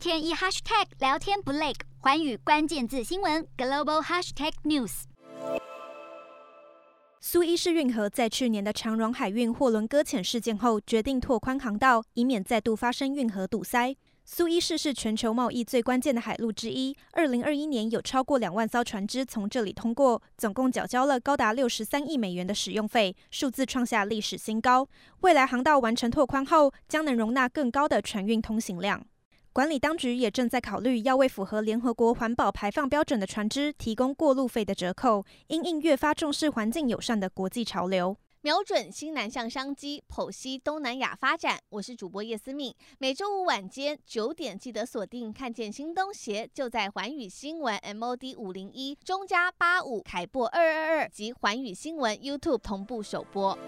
天一 hashtag 聊天不累，寰宇关键字新闻 global hashtag news。苏伊士运河在去年的长荣海运货轮搁浅事件后，决定拓宽航道，以免再度发生运河堵塞。苏伊士是全球贸易最关键的海路之一，二零二一年有超过两万艘船只从这里通过，总共缴交了高达六十三亿美元的使用费，数字创下历史新高。未来航道完成拓宽后，将能容纳更高的船运通行量。管理当局也正在考虑要为符合联合国环保排放标准的船只提供过路费的折扣，因应越发重视环境友善的国际潮流。瞄准新南向商机，剖析东南亚发展。我是主播叶思敏，每周五晚间九点记得锁定。看见新东协就在环宇新闻 MOD 五零一中加八五凯播二二二及环宇新闻 YouTube 同步首播。